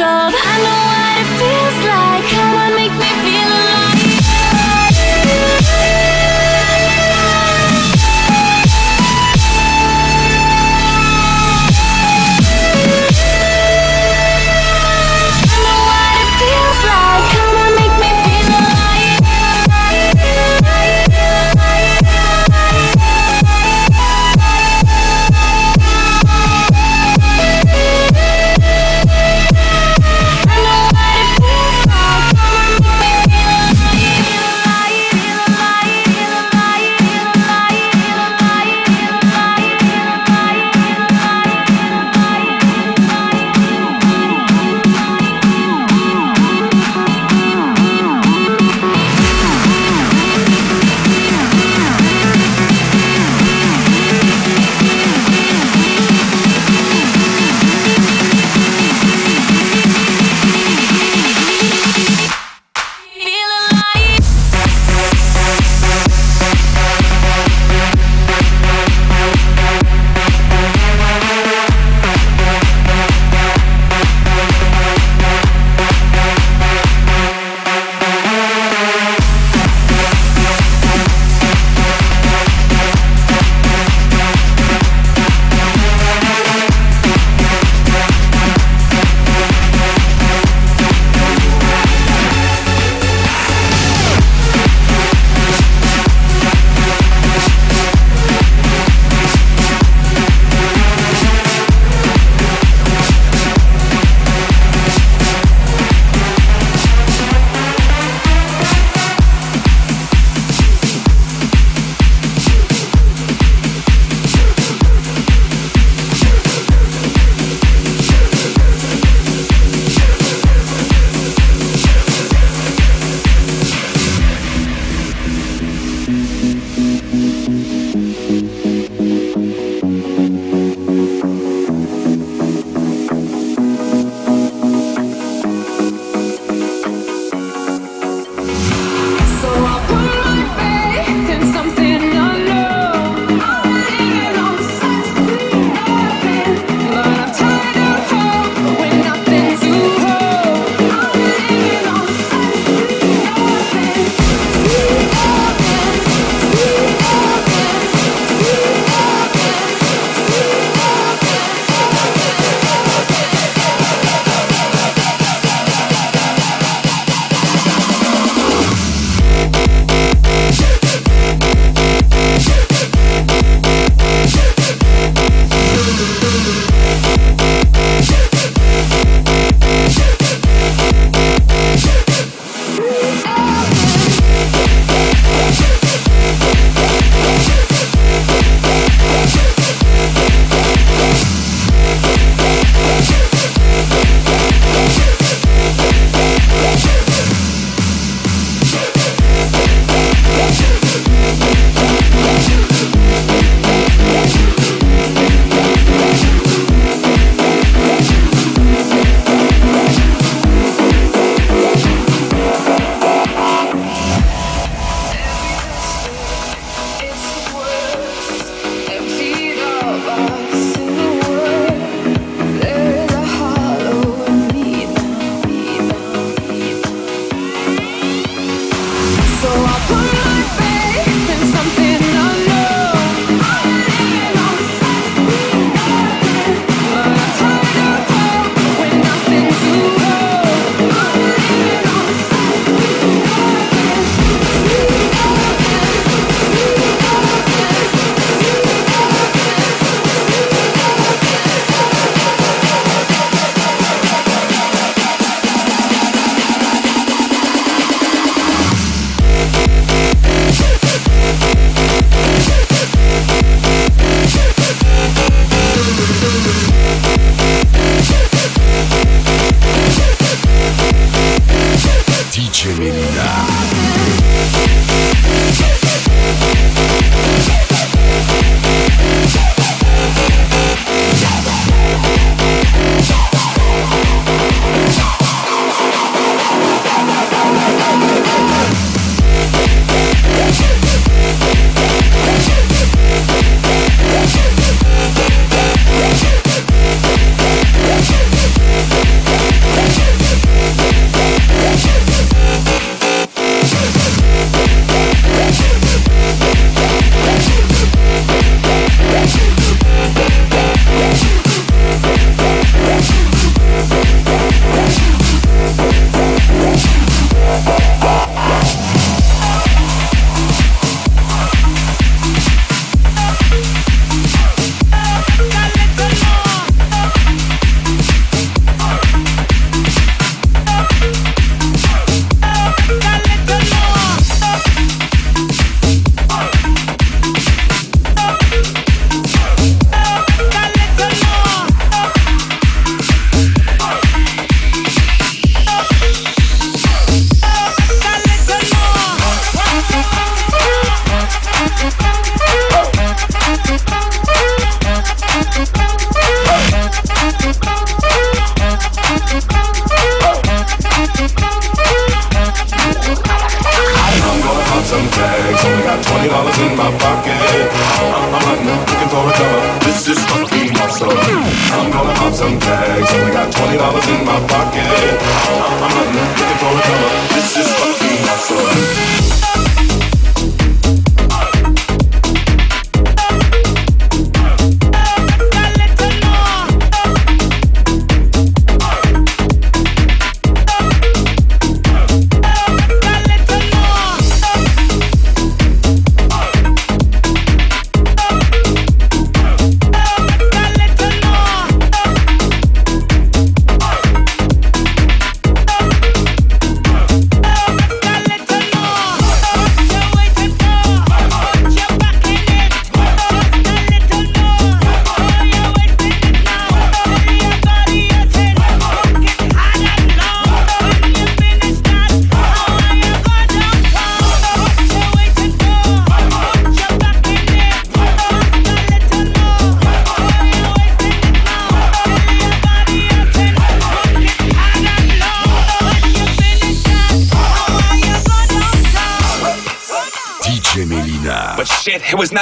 I know what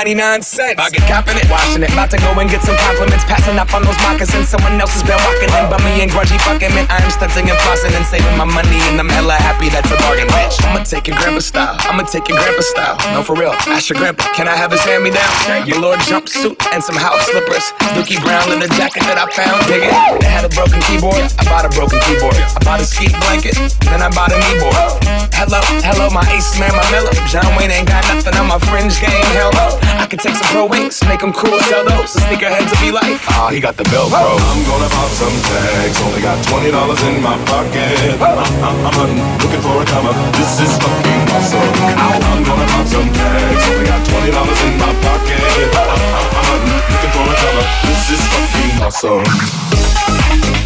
99 cents. I get copping it, washing it. About to go and get some compliments. Passing up on those moccasins. Someone else has been walking in. Bummy and grungy fucking man. I'm stunting and flossing and saving my money. And I'm hella happy that's a bargain, bitch. I'ma take your grandpa style. I'ma take your grandpa style. No, for real. Ask your grandpa. Can I have his hand me down? Your Lord jumpsuit and some house slippers. Dookie Brown leather jacket that I found. Dig it. They had a broken keyboard. I bought a broken keyboard. I bought a ski blanket. Then I bought a kneeboard. Hello, hello, my ace man, my Miller. John Wayne ain't got nothing on my fringe game. Hell no. I can take some pro wings, make them cool, sell those. The sneakerheads will be like, ah, oh, he got the Velcro. I'm gonna pop some tags, only got $20 in my pocket. I'm, I'm, I'm hunting, looking for a comer. This is fucking awesome. I'm gonna pop some tags, only got $20 in my pocket. I'm, I'm, I'm hunting, looking for a comer. This is fucking awesome.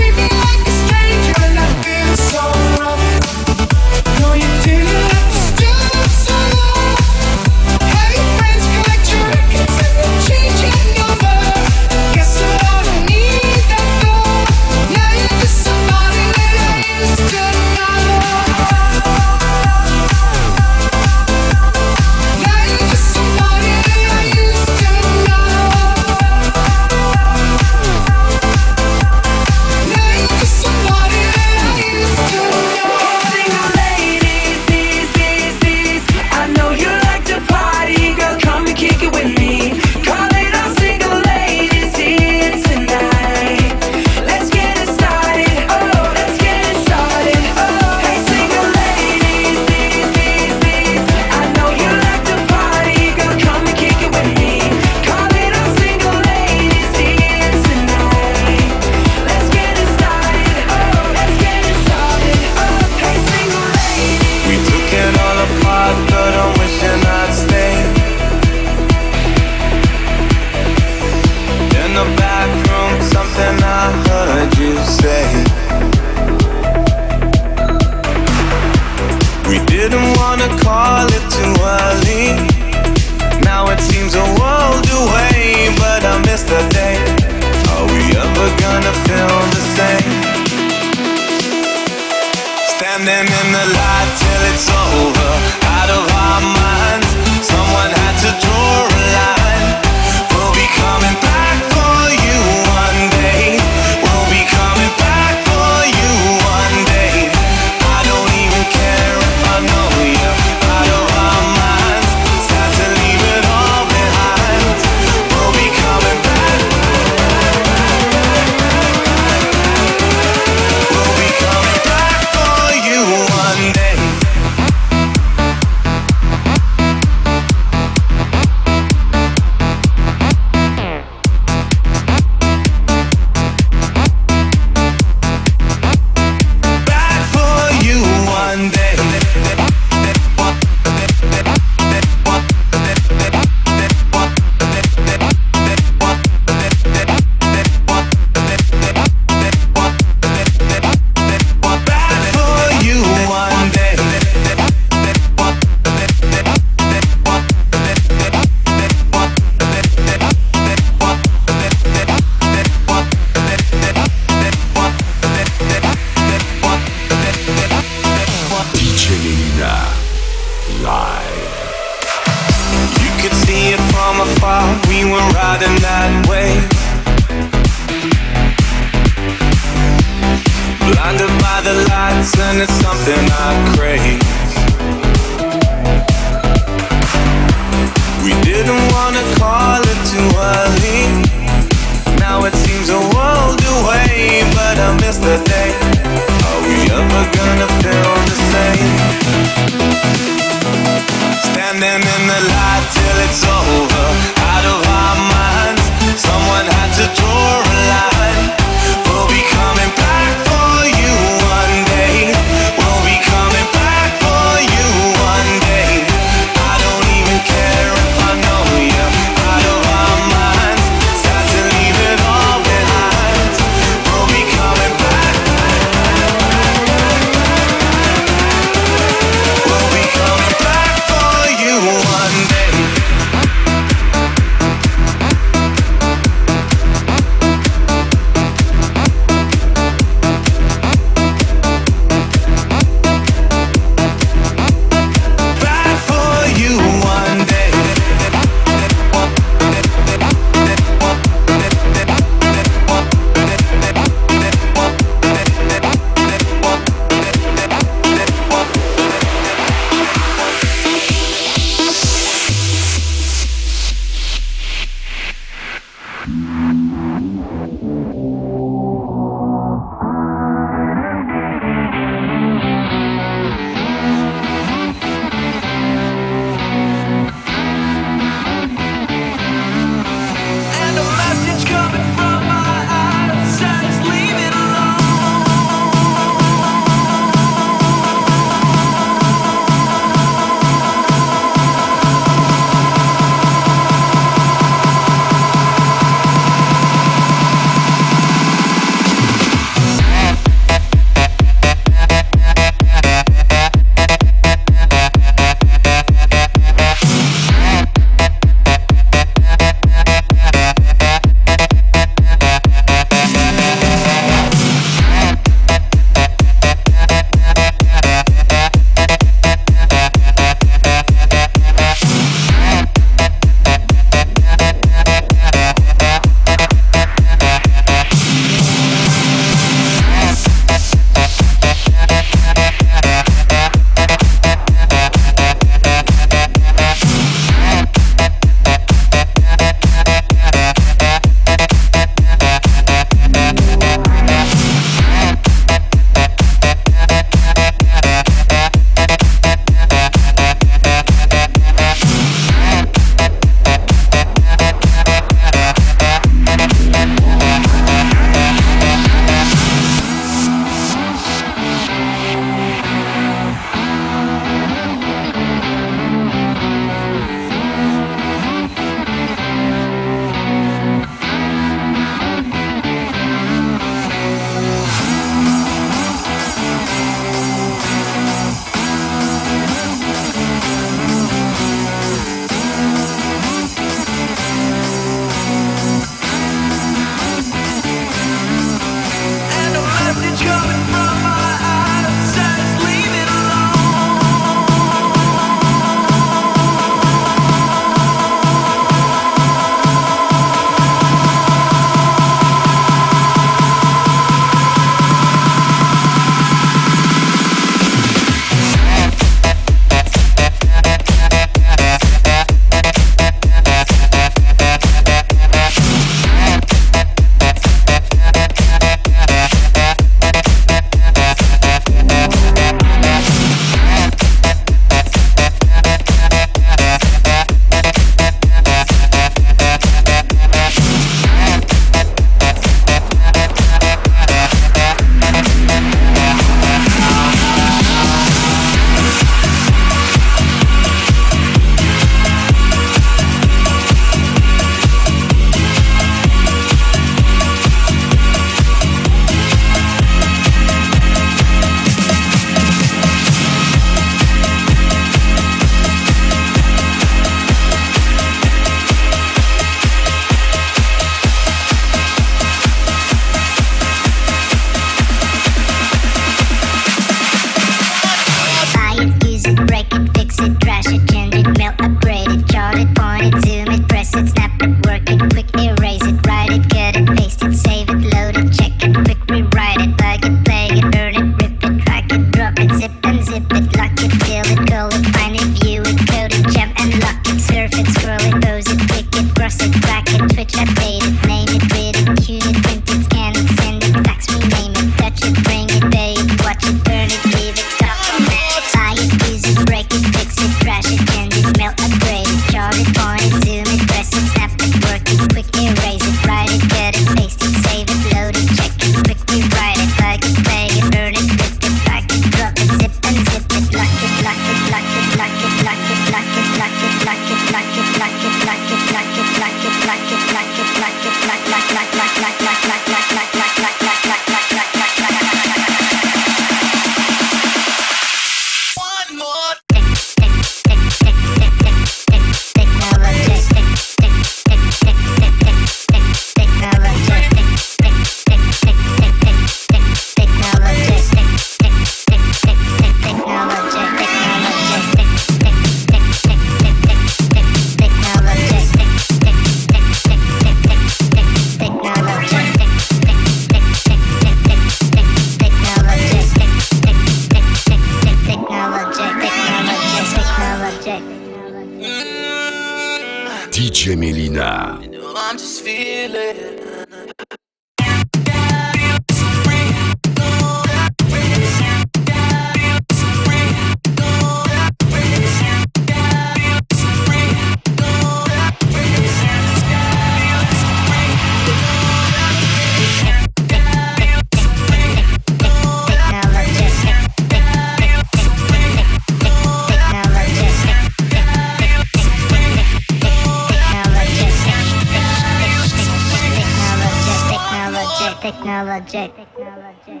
technology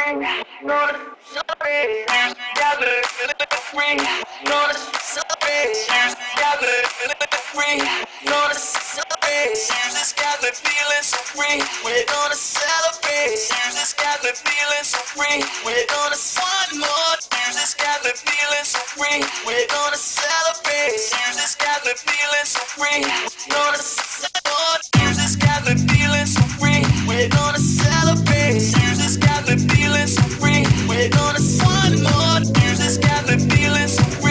technologic, technologic. This got me feeling so free. We're gonna celebrate. This got me feeling so free. We're gonna one more. This got me feeling so free. We're gonna celebrate. This got me feeling so free. Gonna celebrate. This got me feeling so free. We're gonna celebrate. We're gonna one more. This got me feeling so free.